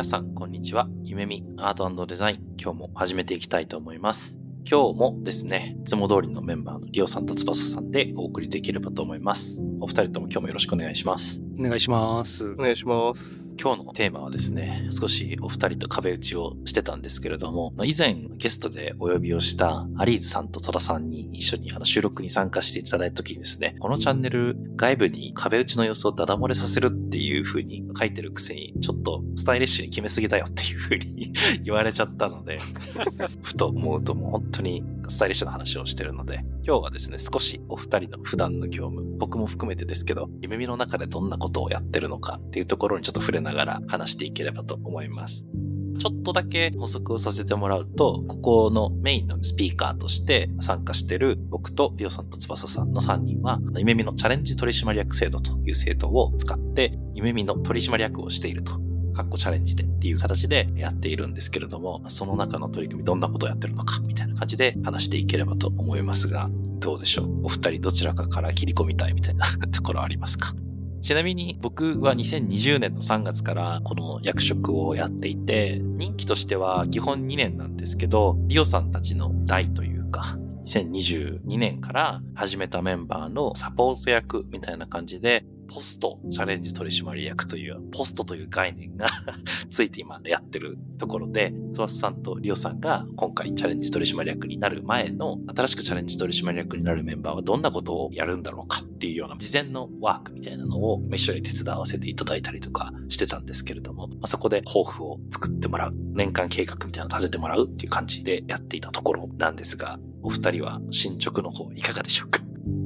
皆さん、こんにちは。夢見アートデザイン、今日も始めていきたいと思います。今日もですね、いつも通りのメンバーのリオさんと翼さんでお送りできればと思います。お二人とも今日もよろしくお願いします。お願いします。お願いします。今日のテーマはですね、少しお二人と壁打ちをしてたんですけれども、以前ゲストでお呼びをしたアリーズさんとトラさんに一緒にあの収録に参加していただいた時にですね、このチャンネル外部に壁打ちの様子をダダ漏れさせるっていう風に書いてるくせに、ちょっとスタイリッシュに決めすぎだよっていう風に 言われちゃったので、ふと思うともう本当にスタイリッシュな話をしてるので、今日はですね、少しお二人の普段の業務、僕も含めてですけど、夢見の中でどんなことをやってるのかっていうところにちょっと触れながら話していければと思います。ちょっとだけ補足をさせてもらうと、ここのメインのスピーカーとして参加してる僕とリオさんと翼さんの3人は、夢見のチャレンジ取締役制度という制度を使って、夢見の取締役をしているとかっこチャレンジでっていう形でやっているんですけれども、その中の取り組みどんなことをやってるのかみたいな感じで話していければと思いますが、どうでしょう？お二人どちらかから切り込みたいみたいなところありますか？ちなみに僕は2020年の3月からこの役職をやっていて、任期としては基本2年なんですけど、リオさんたちの代というか、2022年から始めたメンバーのサポート役みたいな感じで、ポストチャレンジ取締役という、ポストという概念が ついて今やってるところで、つわさんとリオさんが今回チャレンジ取締役になる前の新しくチャレンジ取締役になるメンバーはどんなことをやるんだろうかっていうような事前のワークみたいなのを一緒に手伝わせていただいたりとかしてたんですけれども、まあ、そこで抱負を作ってもらう、年間計画みたいなのを立ててもらうっていう感じでやっていたところなんですが、お二人は進捗の方いかがでしょうか？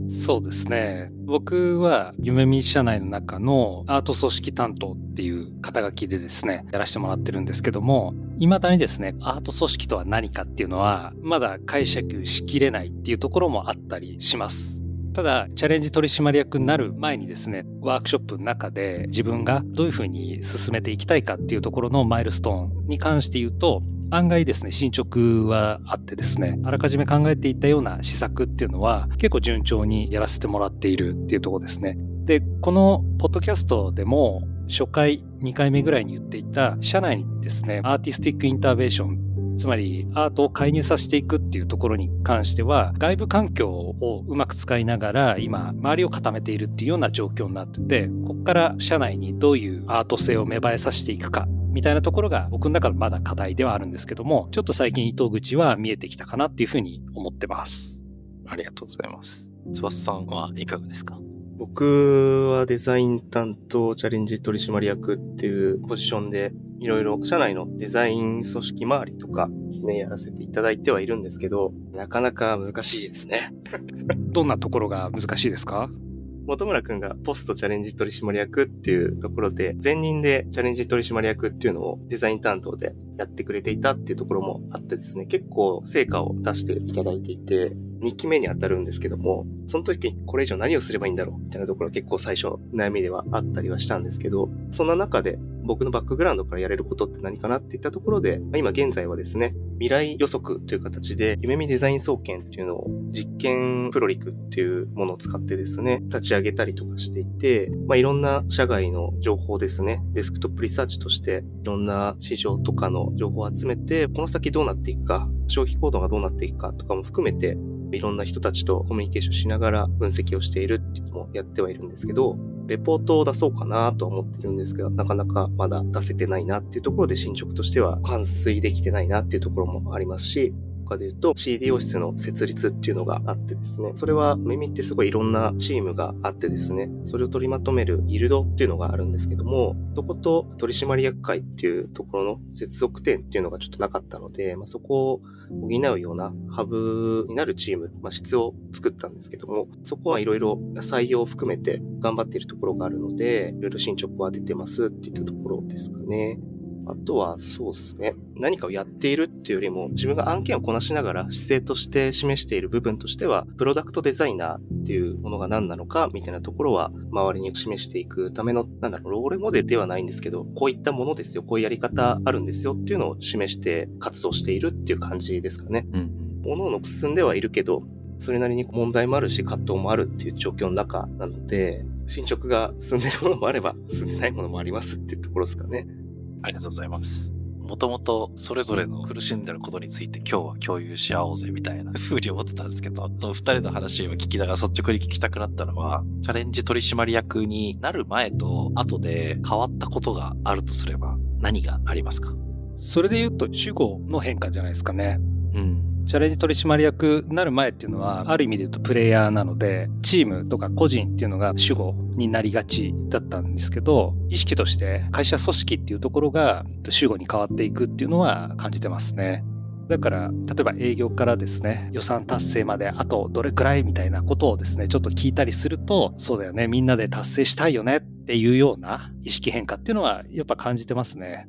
そうですね。僕は夢見社内の中のアート組織担当っていう肩書きでですね、やらせてもらってるんですけども、未だにですね、アート組織とは何かっていうのは、まだ解釈しきれないっていうところもあったりします。ただ、チャレンジ取締役になる前にですね、ワークショップの中で自分がどういうふうに進めていきたいかっていうところのマイルストーンに関して言うと、案外ですね、進捗はあってですね、あらかじめ考えていたような施策っていうのは結構順調にやらせてもらっているっていうとこですね。で、このポッドキャストでも初回2回目ぐらいに言っていた社内にですね、アーティスティックインターベーションつまりアートを介入させていくっていうところに関しては外部環境をうまく使いながら今周りを固めているっていうような状況になっててここから社内にどういうアート性を芽生えさせていくかみたいなところが僕の中のまだ課題ではあるんですけども、ちょっと最近糸口は見えてきたかなっていうふうに思ってます。ありがとうございます。翼さんはいかがですか？僕はデザイン担当チャレンジ取締役っていうポジションでいろいろ社内のデザイン組織周りとかですね、やらせていただいてはいるんですけど、なかなか難しいですね。どんなところが難しいですか？本村くんがポストチャレンジ取締役っていうところで、前任でチャレンジ取締役っていうのをデザイン担当でやってくれていたっていうところもあってですね、結構成果を出していただいていて、2期目に当たるんですけども、その時にこれ以上何をすればいいんだろうみたいなところ結構最初悩みではあったりはしたんですけど、そんな中で僕のバックグラウンドからやれることって何かなっていったところで、今現在はですね、未来予測という形で、夢見デザイン総研っていうのを実験プロリクっていうものを使ってですね、立ち上げたりとかしていて、まあ、いろんな社外の情報ですね、デスクトップリサーチとして、いろんな市場とかの情報を集めて、この先どうなっていくか、消費行動がどうなっていくかとかも含めて、いろんな人たちとコミュニケーションしながら分析をしているっていうのもやってはいるんですけど、レポートを出そうかなとは思ってるんですが、なかなかまだ出せてないなっていうところで進捗としては完遂できてないなっていうところもありますし、他で言うと CDO 室の設立っていうのがあってですね、それは耳ってすごいいろんなチームがあってですね、それを取りまとめるギルドっていうのがあるんですけども、そこと取締役会っていうところの接続点っていうのがちょっとなかったので、まあ、そこを補うようなハブになるチーム、まあ、質を作ったんですけども、そこはいろいろ採用を含めて頑張っているところがあるので、いろいろ進捗は出てますっていったところですかね。あとは、そうですね。何かをやっているっていうよりも、自分が案件をこなしながら姿勢として示している部分としては、プロダクトデザイナーっていうものが何なのか、みたいなところは、周りに示していくための、なんだろう、ロールモデルではないんですけど、こういったものですよ、こういうやり方あるんですよっていうのを示して活動しているっていう感じですかね。うん。各々進んではいるけど、それなりに問題もあるし、葛藤もあるっていう状況の中なので、進捗が進んでるものもあれば、進んでないものもありますっていうところですかね。ありがとうございます。もともとそれぞれの苦しんでることについて今日は共有し合おうぜみたいな 風に思ってたんですけど、二人の話を聞きながら率直に聞きたくなったのは、チャレンジ取締役になる前と後で変わったことがあるとすれば何がありますか？それで言うと主語の変化じゃないですかね。うん。チャレンジ取締役になる前っていうのは、ある意味で言うとプレイヤーなので、チームとか個人っていうのが主語になりがちだったんですけど、意識として会社組織っていうところが主語に変わっていくっていうのは感じてますね。だから、例えば営業からですね、予算達成まであとどれくらいみたいなことをですね、ちょっと聞いたりすると、そうだよね、みんなで達成したいよねっていうような意識変化っていうのはやっぱ感じてますね。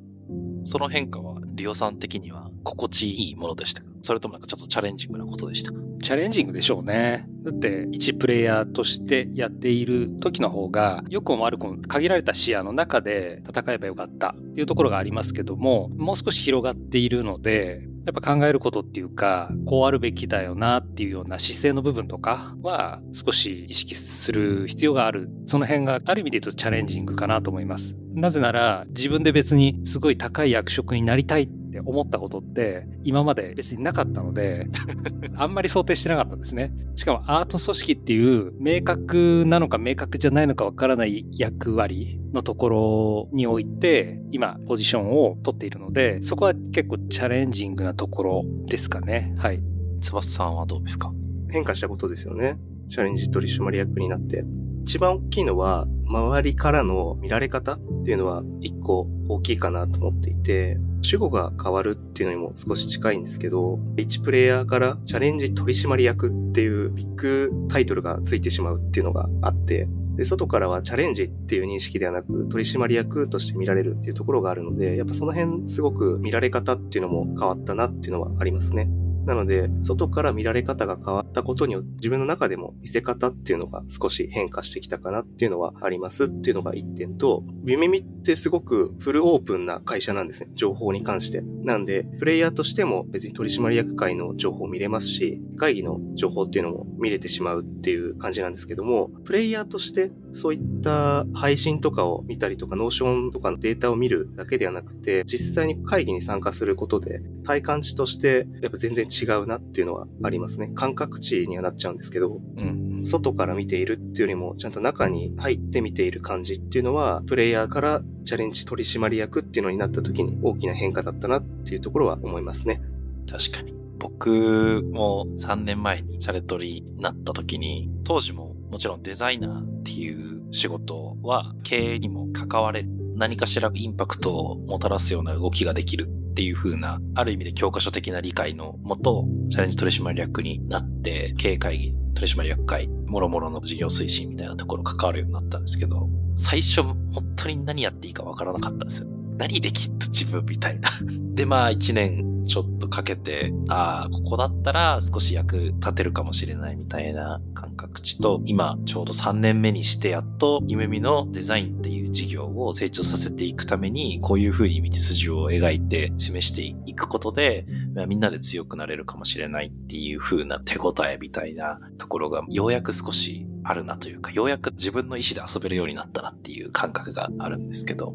その変化は、リオさん的には？心地いいものでしたそれともなんかちょっとチャレンジングなことでしたチャレンジングでしょうね。だって、一プレイヤーとしてやっている時の方が、良くも悪くも限られた視野の中で戦えばよかったっていうところがありますけども、もう少し広がっているので、やっぱ考えることっていうか、こうあるべきだよなっていうような姿勢の部分とかは少し意識する必要がある。その辺がある意味で言うとチャレンジングかなと思います。なぜなら自分で別にすごい高い役職になりたいって思ったことって今まで別になかったので あんまり想定してなかったんですね。しかもアート組織っていう明確なのか明確じゃないのかわからない役割のところにおいて今ポジションを取っているのでそこは結構チャレンジングなところですかね。はい。翼さんはどうですか？変化したことですよね。チャレンジ取締役になって。一番大きいのは、周りからの見られ方っていうのは一個大きいかなと思っていて、主語が変わるっていうのにも少し近いんですけど、1プレイヤーからチャレンジ取締役っていうビッグタイトルがついてしまうっていうのがあって、で、外からはチャレンジっていう認識ではなく、取締役として見られるっていうところがあるので、やっぱその辺すごく見られ方っていうのも変わったなっていうのはありますね。なので、外から見られ方が変わったことによって自分の中でも見せ方っていうのが少し変化してきたかなっていうのはありますっていうのが一点と、ビミミってすごくフルオープンな会社なんですね。情報に関して。なんで、プレイヤーとしても別に取締役会の情報を見れますし、会議の情報っていうのも見れてしまうっていう感じなんですけども、プレイヤーとしてそういった配信とかを見たりとか、 Notion とかのデータを見るだけではなくて、実際に会議に参加することで、体感値としてやっぱ全然違うなっていうのはありますね。感覚値にはなっちゃうんですけど、うん、外から見ているっていうよりも、ちゃんと中に入って見ている感じっていうのは、プレイヤーからチャレンジ取締役っていうのになった時に大きな変化だったなっていうところは思いますね。確かに。僕も3年前にチャレトリになった時に、当時ももちろんデザイナーっていう仕事は経営にも関われる。何かしらインパクトをもたらすような動きができるっていう風な、ある意味で教科書的な理解のもと、チャレンジ取締役になって、経営会議、取締役会、もろもろの事業推進みたいなところ関わるようになったんですけど、最初本当に何やっていいかわからなかったんですよ。何できっと自分みたいな。で、まあ一年ちょっとかけて、ああ、ここだったら少し役立てるかもしれないみたいな感覚値と、今ちょうど3年目にしてやっと夢見のデザインっていう事業を成長させていくために、こういうふうに道筋を描いて示していくことで、みんなで強くなれるかもしれないっていう風な手応えみたいなところが、ようやく少しあるなというか、ようやく自分の意思で遊べるようになったなっていう感覚があるんですけど、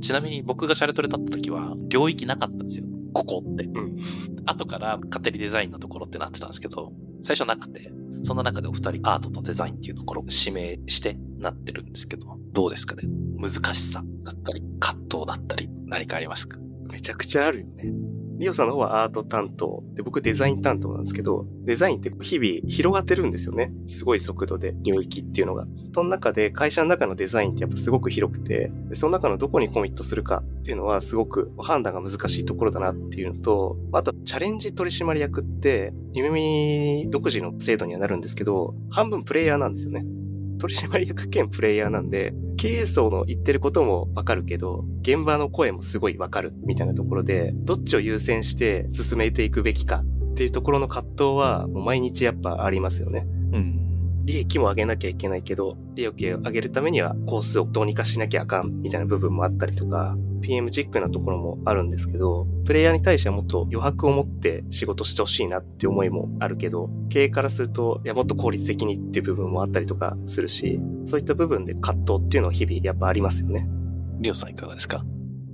ちなみに僕がシャレトレ立った時は、領域なかったんですよ。ここって。うん。後から勝手にデザインのところってなってたんですけど、最初なくて、その中でお二人アートとデザインっていうところを指名してなってるんですけど、どうですかね難しさだったり、葛藤だったり、何かありますか？めちゃくちゃあるよね。リオさんの方はアート担当で、僕デザイン担当なんですけど、デザインって日々広がってるんですよね。すごい速度で領域っていうのが。その中で会社の中のデザインってやっぱすごく広くて、その中のどこにコミットするかっていうのはすごく判断が難しいところだなっていうのと、あとチャレンジ取締役って、夢見独自の制度にはなるんですけど、半分プレイヤーなんですよね。取締役兼プレイヤーなんで、経営層の言ってることもわかるけど、現場の声もすごいわかるみたいなところで、どっちを優先して進めていくべきかっていうところの葛藤は、毎日やっぱありますよね。うん。利益も上げなきゃいけないけど、利益を上げるためにはコースをどうにかしなきゃあかんみたいな部分もあったりとか、PM チックなところもあるんですけど、プレイヤーに対してはもっと余白を持って仕事してほしいなって思いもあるけど、経営からすると、いや、もっと効率的にっていう部分もあったりとかするし、そういった部分で葛藤っていうのは日々やっぱありますよね。リオさんいかがですか？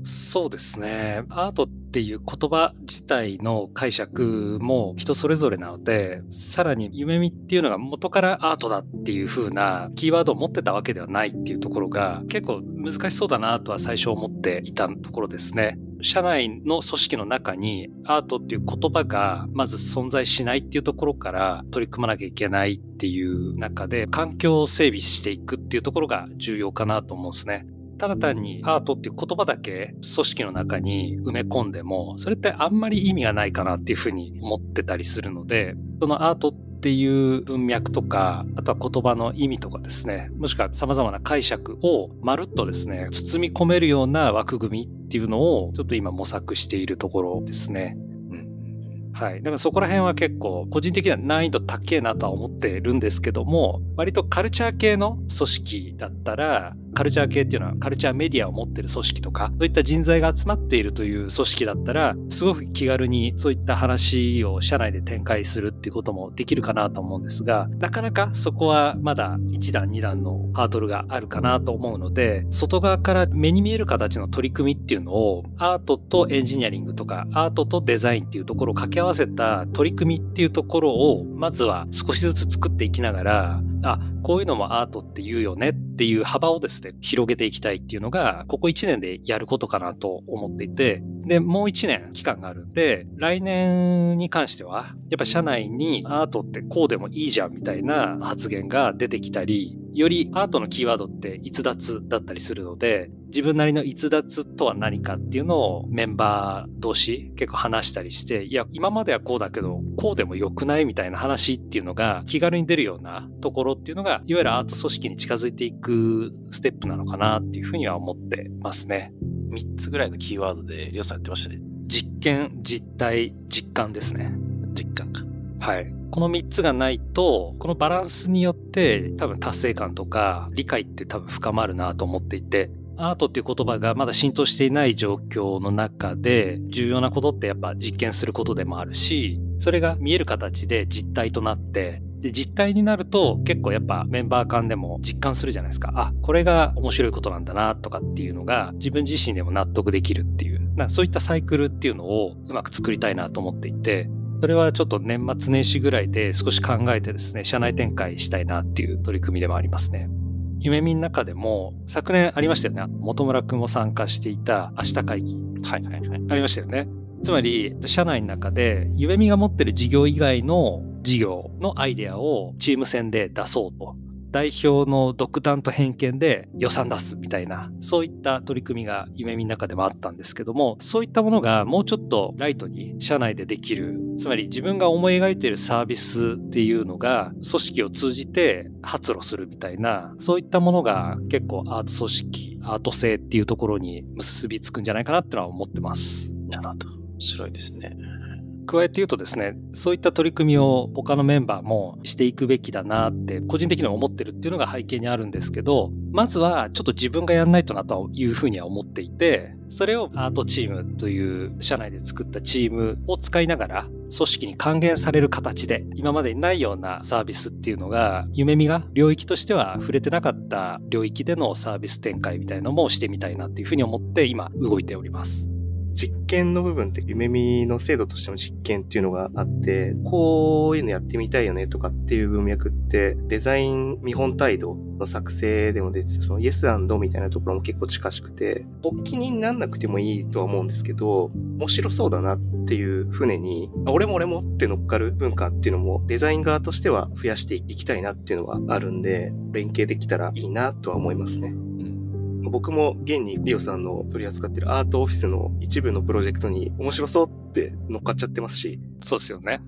そうですね。アートっっていう言葉自体の解釈も人それぞれなので、さらに夢見っていうのが元からアートだっていう風なキーワードを持ってたわけではないっていうところが結構難しそうだなとは最初思っていたところですね。社内の組織の中にアートっていう言葉がまず存在しないっていうところから取り組まなきゃいけないっていう中で環境を整備していくっていうところが重要かなと思うんですね。ただ単にアートっていう言葉だけ組織の中に埋め込んでも、それってあんまり意味がないかなっていうふうに思ってたりするので、そのアートっていう文脈とか、あとは言葉の意味とかですね、もしくは様々な解釈をまるっとですね、包み込めるような枠組みっていうのをちょっと今模索しているところですね。はい。だからそこら辺は結構、個人的には難易度高えなとは思ってるんですけども、割とカルチャー系の組織だったら、カルチャー系っていうのはカルチャーメディアを持ってる組織とか、そういった人材が集まっているという組織だったら、すごく気軽にそういった話を社内で展開するっていうこともできるかなと思うんですが、なかなかそこはまだ1段2段のハードルがあるかなと思うので、外側から目に見える形の取り組みっていうのを、アートとエンジニアリングとか、アートとデザインっていうところを掛け合わわせた取り組みっていうところを、まずは少しずつ作っていきながら、あ、こういうのもアートって言うよねっていう幅をですね、広げていきたいっていうのが、ここ1年でやることかなと思っていて、で、もう1年期間があるんで、来年に関しては、やっぱ社内にアートってこうでもいいじゃんみたいな発言が出てきたり、よりアートのキーワードって逸脱だったりするので、自分なりの逸脱とは何かっていうのをメンバー同士結構話したりして、いや、今まではこうだけど、こうでも良くないみたいな話っていうのが気軽に出るようなところっていうのが、いわゆるアート組織に近づいていくステップなのかなっていうふうには思ってますね。3つぐらいのキーワードで、りょうさんやってましたね。実験、実体、実感ですね。実感か。はい。この3つがないと、このバランスによって多分達成感とか理解って多分深まるなと思っていて、アートっていう言葉がまだ浸透していない状況の中で重要なことってやっぱ実験することでもあるし、それが見える形で実体となって、で、実体になると結構やっぱメンバー間でも実感するじゃないですか。あ、これが面白いことなんだなとかっていうのが自分自身でも納得できるっていう、なそういったサイクルっていうのをうまく作りたいなと思っていて、それはちょっと年末年始ぐらいで少し考えてですね、社内展開したいなっていう取り組みでもありますね。夢見の中でも昨年ありましたよね。本村くんも参加していた明日会議。はいはいはい。ありましたよね。つまり、社内の中で、夢見が持ってる事業以外の事業のアイデアをチーム戦で出そうと。代表の独断と偏見で予算出すみたいな、そういった取り組みが夢見の中でもあったんですけども、そういったものがもうちょっとライトに社内でできる、つまり自分が思い描いているサービスっていうのが組織を通じて発露するみたいな、そういったものが結構アート組織、アート性っていうところに結びつくんじゃないかなってのは思ってます。なるほど。面白いですね。加えて言うとですね、そういった取り組みを他のメンバーもしていくべきだなって個人的には思ってるっていうのが背景にあるんですけど、まずはちょっと自分がやんないとなというふうには思っていて、それをアートチームという社内で作ったチームを使いながら組織に還元される形で今までにないようなサービスっていうのが夢見が領域としては触れてなかった領域でのサービス展開みたいなのもしてみたいなっていうふうに思って今動いております。実験の部分って夢見の制度としての実験っていうのがあって、こういうのやってみたいよねとかっていう文脈って、デザイン見本態度の作成でも出てそのイエスみたいなところも結構近しくて、発起人になんなくてもいいとは思うんですけど、面白そうだなっていう船に、あ、俺も俺もって乗っかる文化っていうのもデザイン側としては増やしていきたいなっていうのはあるんで、連携できたらいいなとは思いますね。僕も現にリオさんの取り扱ってるアートオフィスの一部のプロジェクトに面白そうって乗っかっちゃってますし。そうですよね。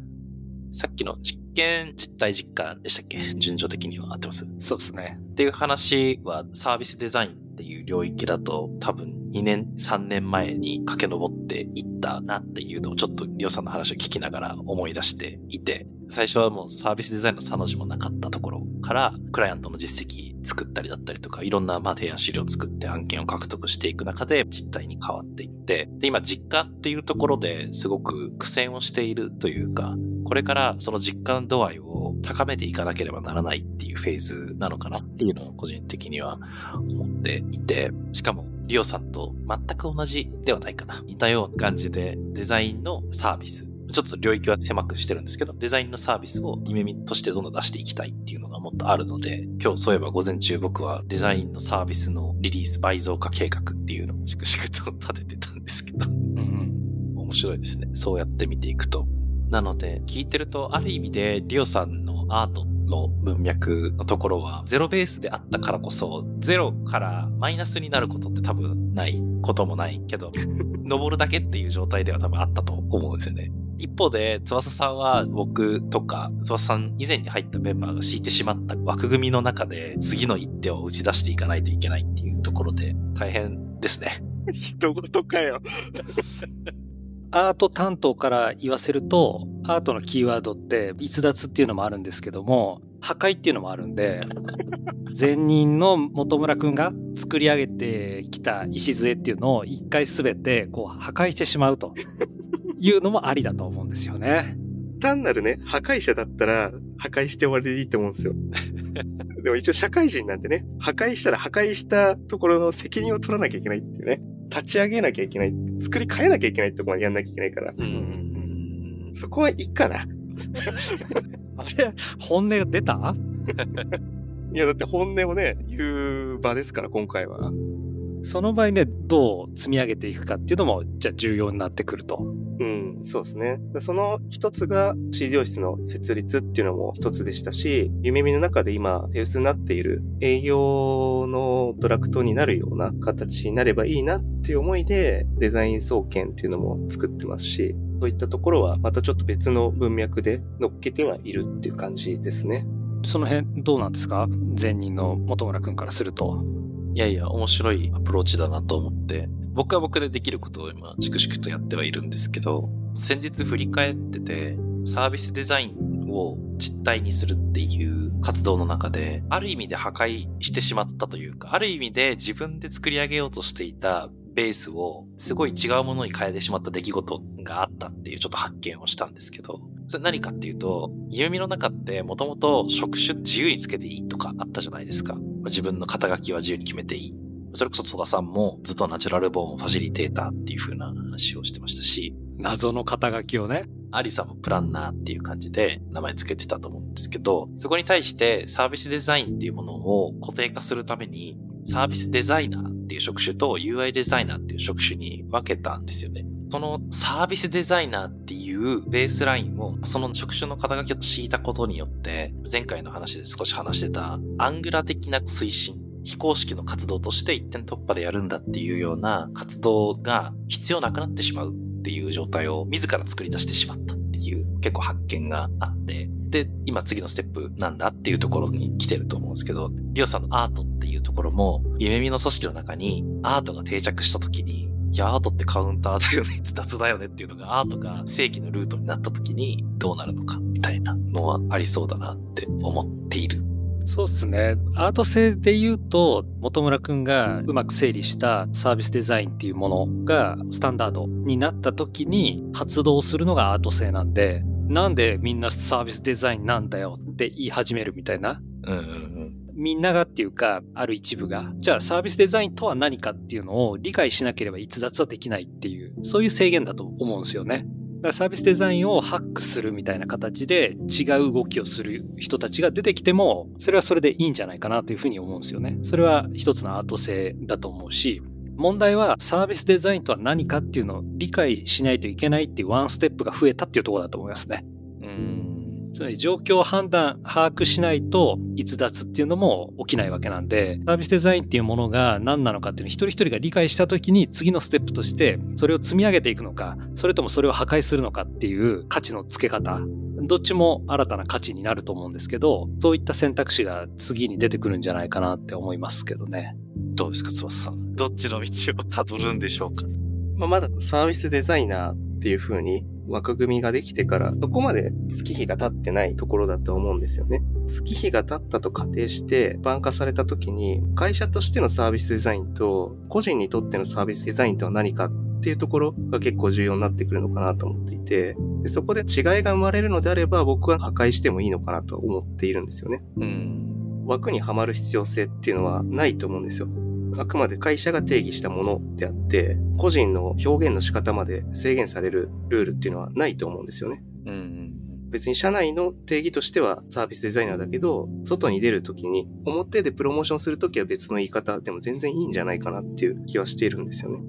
さっきの実件実体実家でしたっけ？順序的には合ってます？そうですね。っていう話はサービスデザインっていう領域だと多分2年、3年前に駆け上っていったなっていうのをちょっとリオさんの話を聞きながら思い出していて、最初はもうサービスデザインの差の字もなかったところからクライアントの実績作ったりだったりとか、いろんなまあ提案資料を作って案件を獲得していく中で実態に変わっていって、で、今実感っていうところですごく苦戦をしているというか、これからその実感度合いを高めていかなければならないっていうフェーズなのかなっていうのを個人的には思っていて、しかもリオさんと全く同じではないかな。似たような感じでデザインのサービスちょっと領域は狭くしてるんですけど、デザインのサービスを夢見としてどんどん出していきたいっていうのがもっとあるので、今日そういえば午前中僕はデザインのサービスのリリース倍増化計画っていうのを粛々と立ててたんですけど、うんうん、面白いですね。そうやって見ていくと。なので、聞いてると、ある意味でリオさんのアートの文脈のところは、ゼロベースであったからこそ、ゼロからマイナスになることって多分ないこともないけど、登るだけっていう状態では多分あったと思うんですよね。一方で、翼さんは僕とか、翼さん以前に入ったメンバーが敷いてしまった枠組みの中で、次の一手を打ち出していかないといけないっていうところで、大変ですね。人事かよ。アート担当から言わせると、アートのキーワードって逸脱っていうのもあるんですけども、破壊っていうのもあるんで、前任の本村くんが作り上げてきた礎っていうのを一回すべてこう破壊してしまうというのもありだと思うんですよね。単なるね、破壊者だったら破壊して終わりでいいと思うんですよ。でも一応社会人なんでね、破壊したら破壊したところの責任を取らなきゃいけないっていうね。立ち上げなきゃいけない。作り変えなきゃいけないってとこまでやんなきゃいけないから。うん。そこはいいかな。あれ？本音が出た？いや、だって本音をね、言う場ですから、今回は。その場合ね、どう積み上げていくかっていうのも、じゃあ重要になってくると。うん、そうですね。その一つが C 療室の設立っていうのも一つでしたし、夢見の中で今手薄になっている営業のトラクトになるような形になればいいなっていう思いでデザイン総研っていうのも作ってますし、そういったところはまたちょっと別の文脈で乗っけてはいるっていう感じですね。その辺どうなんですか？前任の本村くんからすると。いやいや、面白いアプローチだなと思って、僕は僕でできることを今、粛々とやってはいるんですけど、先日振り返ってて、サービスデザインを実体にするっていう活動の中で、ある意味で破壊してしまったというか、ある意味で自分で作り上げようとしていたベースをすごい違うものに変えてしまった出来事があったっていうちょっと発見をしたんですけど、それ何かっていうと、夢見の中ってもともと職種自由につけていいとかあったじゃないですか。自分の肩書きは自由に決めていい。それこそ戸田さんもずっとナチュラルボーンファシリテーターっていう風な話をしてましたし。謎の肩書きをね。アリさんもプランナーっていう感じで名前つけてたと思うんですけど、そこに対してサービスデザインっていうものを固定化するために、サービスデザイナーっていう職種と UI デザイナーっていう職種に分けたんですよね。そのサービスデザイナーっていうベースラインを、その職種の肩書きを敷いたことによって、前回の話で少し話してた、アングラ的な推進、非公式の活動として一点突破でやるんだっていうような活動が必要なくなってしまうっていう状態を自ら作り出してしまったっていう結構発見があって、で、今次のステップなんだっていうところに来てると思うんですけど、リオさんのアートってころも、夢見の組織の中にアートが定着した時にいや、アートってカウンターだよね、雑だよねっていうのが、アートが正規のルートになった時にどうなるのか、みたいなのはありそうだなって思っている。そうっすね。アート性で言うと、本村くんがうまく整理したサービスデザインっていうものがスタンダードになった時に発動するのがアート性なんで、なんでみんなサービスデザインなんだよって言い始めるみたいな。うんうんうんみんながっていうか、ある一部が、じゃあサービスデザインとは何かっていうのを理解しなければ逸脱はできないっていう、そういう制限だと思うんですよね。だからサービスデザインをハックするみたいな形で違う動きをする人たちが出てきても、それはそれでいいんじゃないかなというふうに思うんですよね。それは一つのアート性だと思うし、問題はサービスデザインとは何かっていうのを理解しないといけないっていうワンステップが増えたっていうところだと思いますね。うんつまり状況を判断、把握しないと逸脱っていうのも起きないわけなんで、サービスデザインっていうものが何なのかっていうのを一人一人が理解したときに次のステップとしてそれを積み上げていくのか、それともそれを破壊するのかっていう価値の付け方どっちも新たな価値になると思うんですけど、そういった選択肢が次に出てくるんじゃないかなって思いますけどね。どうですか、翼さん。どっちの道を辿るんでしょうか。まあ、まだサービスデザイナーっていう風に枠組みができてから、そこまで月日が経ってないところだと思うんですよね。月日が経ったと仮定して、バン化された時に、会社としてのサービスデザインと、個人にとってのサービスデザインとは何かっていうところが結構重要になってくるのかなと思っていて、でそこで違いが生まれるのであれば、僕は破壊してもいいのかなと思っているんですよね。うん。枠にはまる必要性っていうのはないと思うんですよ。あくまで会社が定義したものであって、個人の表現の仕方まで制限されるルールっていうのはないと思うんですよね。うん。別に社内の定義としてはサービスデザイナーだけど、外に出るときに、表でプロモーションするときは別の言い方でも全然いいんじゃないかなっていう気はしているんですよね。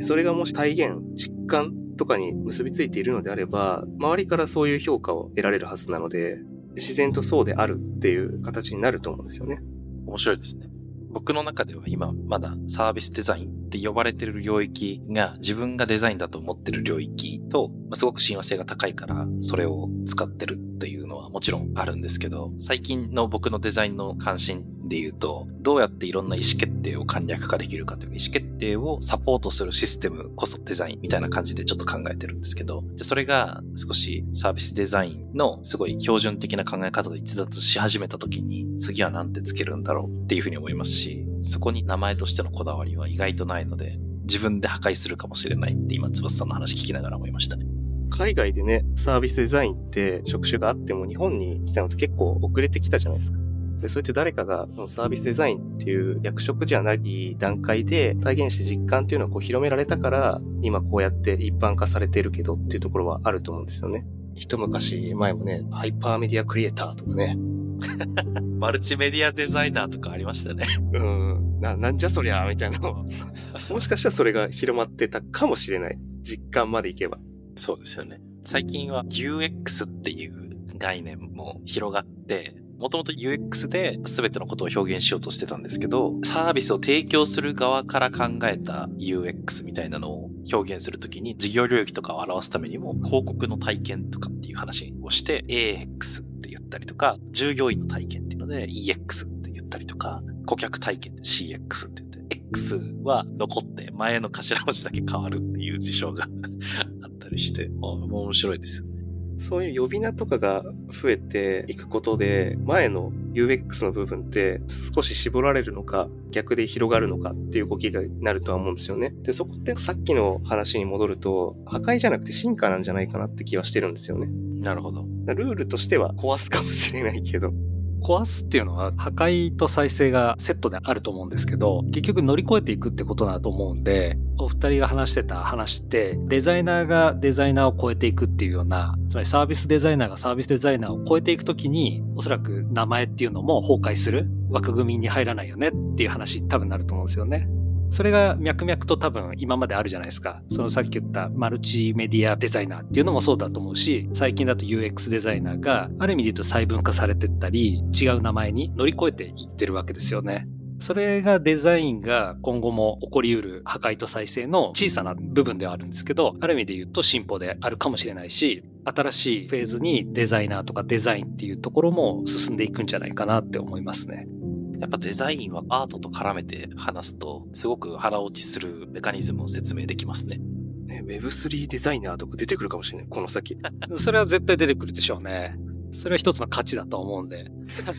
それがもし体現、実感とかに結びついているのであれば、周りからそういう評価を得られるはずなので、自然とそうであるっていう形になると思うんですよね。面白いですね。僕の中では今まだサービスデザインって呼ばれてる領域が自分がデザインだと思ってる領域と、すごく親和性が高いからそれを使ってるっていうのはもちろんあるんですけど、最近の僕のデザインの関心で言うと、どうやっていろんな意思決定を簡略化できるかというか、意思決定をサポートするシステムこそデザインみたいな感じでちょっと考えてるんですけど、じゃそれが少しサービスデザインのすごい標準的な考え方で逸脱し始めた時に、次は何てつけるんだろうっていうふうに思いますし、そこに名前としてのこだわりは意外とないので、自分で破壊するかもしれないって今、翼さんの話聞きながら思いましたね。海外でね、サービスデザインって職種があっても日本に来たのって結構遅れてきたじゃないですか。で、そうやって誰かがそのサービスデザインっていう役職じゃない段階で体現して実感っていうのをこう広められたから、今こうやって一般化されてるけどっていうところはあると思うんですよね。一昔前もね、ハイパーメディアクリエイターとかね。マルチメディアデザイナーとかありましたね。うん。な、なんじゃそりゃ、みたいなのは。もしかしたらそれが広まってたかもしれない。実感までいけば。そうですよね。最近は UX っていう概念も広がって、もともと UX で全てのことを表現しようとしてたんですけど、サービスを提供する側から考えた UX みたいなのを表現するときに事業領域とかを表すためにも広告の体験とかっていう話をして AX って言ったりとか、従業員の体験っていうので EX って言ったりとか、顧客体験って CX って言って、X は残って前の頭文字だけ変わるっていう事象が あったりして、面白いですよね。そういう呼び名とかが増えていくことで、前の UX の部分って少し絞られるのか、逆で広がるのかっていう動きがなるとは思うんですよね。で、そこってさっきの話に戻ると、破壊じゃなくて進化なんじゃないかなって気はしてるんですよね。なるほど。ルールとしては壊すかもしれないけど、壊すっていうのは破壊と再生がセットであると思うんですけど、結局乗り越えていくってことだと思うんで、お二人が話してた話って、デザイナーがデザイナーを超えていくっていうような、つまりサービスデザイナーがサービスデザイナーを超えていくときに、おそらく名前っていうのも崩壊する枠組みに入らないよねっていう話多分なると思うんですよね。それが脈々と多分今まであるじゃないですか。そのさっき言ったマルチメディアデザイナーっていうのもそうだと思うし、最近だと UX デザイナーがある意味で言うと細分化されてったり、違う名前に乗り越えていってるわけですよね。それがデザインが今後も起こりうる破壊と再生の小さな部分ではあるんですけど、ある意味で言うと進歩であるかもしれないし、新しいフェーズにデザイナーとかデザインっていうところも進んでいくんじゃないかなって思いますね。やっぱデザインはアートと絡めて話すと、すごく腹落ちするメカニズムを説明できますね。ね、Web3 デザイナーとか出てくるかもしれない、この先。それは絶対出てくるでしょうね。それは一つの価値だと思うんで。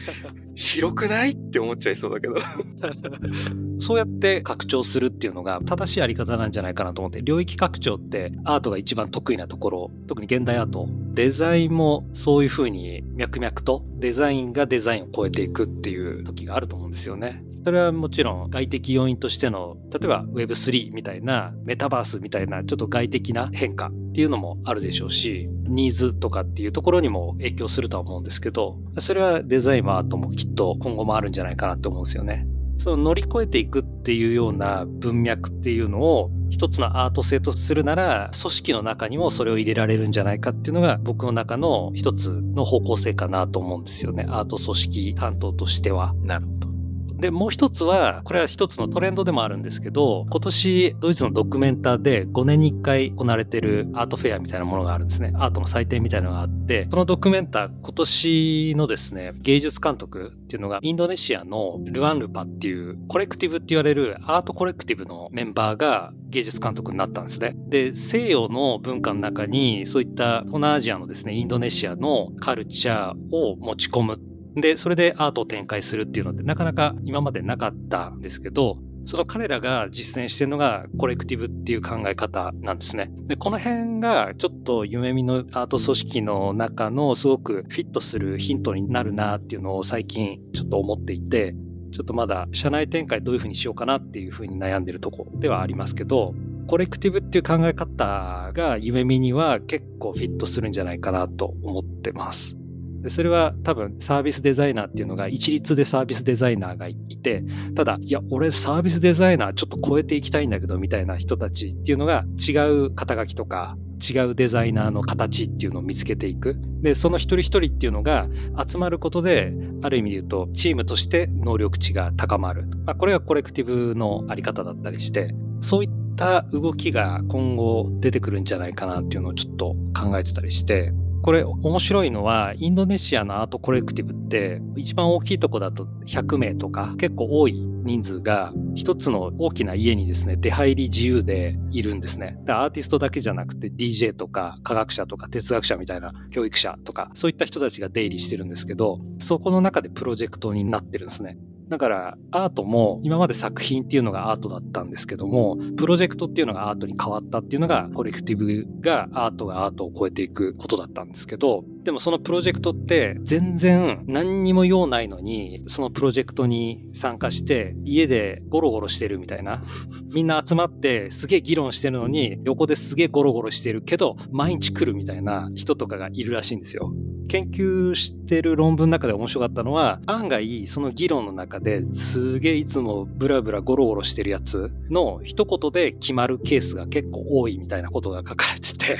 広くない？って思っちゃいそうだけど そうやって拡張するっていうのが正しいやり方なんじゃないかなと思って、領域拡張ってアートが一番得意なところ、特に現代アート、デザインもそういう風に脈々とデザインがデザインを超えていくっていう時があると思うんですよね。それはもちろん外的要因としての、例えば Web3 みたいな、メタバースみたいなちょっと外的な変化っていうのもあるでしょうし、ニーズとかっていうところにも影響するとは思うんですけど、それはデザインもアートもきっと今後もあるんじゃないかなと思うんですよね。その乗り越えていくっていうような文脈っていうのを一つのアート性とするなら組織の中にもそれを入れられるんじゃないかっていうのが僕の中の一つの方向性かなと思うんですよね。アート組織担当としては。なるほど。で、もう一つは、これは一つのトレンドでもあるんですけど、今年ドイツのドキュメンターで5年に1回行われてるアートフェアみたいなものがあるんですね。アートの祭典みたいなのがあって、そのドキュメンター、今年のですね、芸術監督っていうのがインドネシアのルアンルパっていうコレクティブって言われるアートコレクティブのメンバーが芸術監督になったんですね。で、西洋の文化の中にそういった東南アジアのですね、インドネシアのカルチャーを持ち込むで、それでアートを展開するっていうのってなかなか今までなかったんですけど、その彼らが実践してるのがコレクティブっていう考え方なんですね。で、この辺がちょっと夢見のアート組織の中のすごくフィットするヒントになるなっていうのを最近ちょっと思っていて、ちょっとまだ社内展開どういうふうにしようかなっていうふうに悩んでるとこではありますけど、コレクティブっていう考え方が夢見には結構フィットするんじゃないかなと思ってます。でそれは多分サービスデザイナーっていうのが一律でサービスデザイナーがいて、ただ、いや、俺サービスデザイナーちょっと超えていきたいんだけど、みたいな人たちっていうのが違う肩書きとか、違うデザイナーの形っていうのを見つけていく。で、その一人一人っていうのが集まることで、ある意味で言うと、チームとして能力値が高まる。まあ、これがコレクティブのあり方だったりして、そういった動きが今後出てくるんじゃないかなっていうのをちょっと考えてたりして、これ面白いのは、インドネシアのアートコレクティブって、一番大きいとこだと100名とか、結構多い人数が、一つの大きな家にですね、出入り自由でいるんですねで。アーティストだけじゃなくて、DJ とか、科学者とか、哲学者みたいな、教育者とか、そういった人たちが出入りしてるんですけど、そこの中でプロジェクトになってるんですね。だからアートも今まで作品っていうのがアートだったんですけども、プロジェクトっていうのがアートに変わったっていうのがコレクティブがアートがアートを超えていくことだったんですけど、でもそのプロジェクトって全然何にも用ないのに、そのプロジェクトに参加して家でゴロゴロしてるみたいな。みんな集まってすげえ議論してるのに横ですげえゴロゴロしてるけど毎日来るみたいな人とかがいるらしいんですよ。研究してる論文の中で面白かったのは、案外その議論の中ですげえいつもブラブラゴロゴロしてるやつの一言で決まるケースが結構多いみたいなことが書かれてて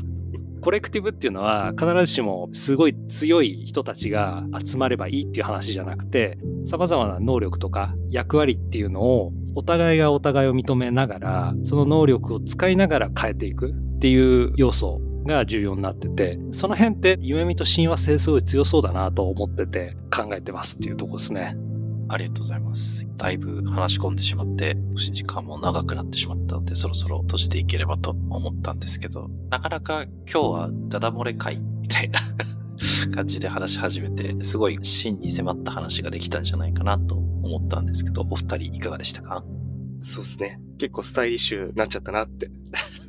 コレクティブっていうのは必ずしもすごい強い人たちが集まればいいっていう話じゃなくて、様々な能力とか役割っていうのをお互いがお互いを認めながら、その能力を使いながら変えていくっていう要素が重要になってて、その辺って夢見と親和性すごい強そうだなと思ってて考えてますっていうとこですね。ありがとうございます。だいぶ話し込んでしまって、時間も長くなってしまったので、そろそろ閉じていければと思ったんですけど、なかなか今日はダダ漏れ会みたいな 感じで話し始めて、すごい真に迫った話ができたんじゃないかなと思ったんですけど、お二人いかがでしたか？そうですね。結構スタイリッシュになっちゃったなって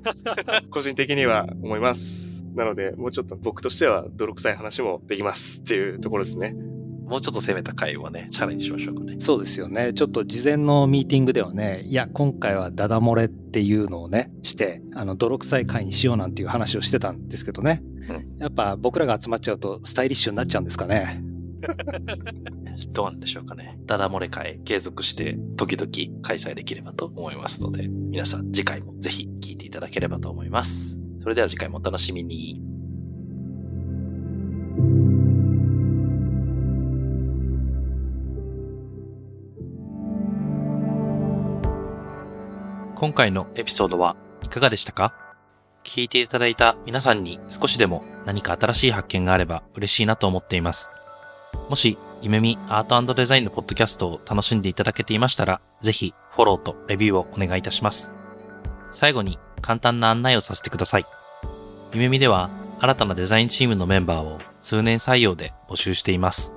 個人的には思います。なので、もうちょっと僕としては泥臭い話もできますっていうところですね。もうちょっと攻めた回をね、チャレンジしましょうかね。そうですよね。ちょっと事前のミーティングではね、いや、今回はダダ漏れっていうのをね、して、あの、泥臭い回にしようなんていう話をしてたんですけどね。うん、やっぱ僕らが集まっちゃうとスタイリッシュになっちゃうんですかね。どうなんでしょうかね。ダダ漏れ会継続して時々開催できればと思いますので、皆さん次回もぜひ聞いていただければと思います。それでは次回もお楽しみに。今回のエピソードはいかがでしたか？聞いていただいた皆さんに少しでも何か新しい発見があれば嬉しいなと思っています。もし、夢見アートデザインのポッドキャストを楽しんでいただけていましたら、ぜひフォローとレビューをお願いいたします。最後に簡単な案内をさせてください。夢見では新たなデザインチームのメンバーを通年採用で募集しています。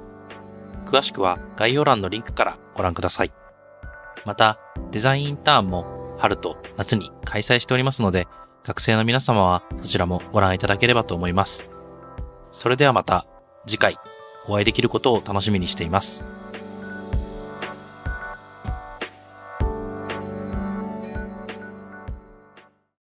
詳しくは概要欄のリンクからご覧ください。また、デザインインターンも春と夏に開催しておりますので、学生の皆様はそちらもご覧いただければと思います。それではまた次回お会いできることを楽しみにしています。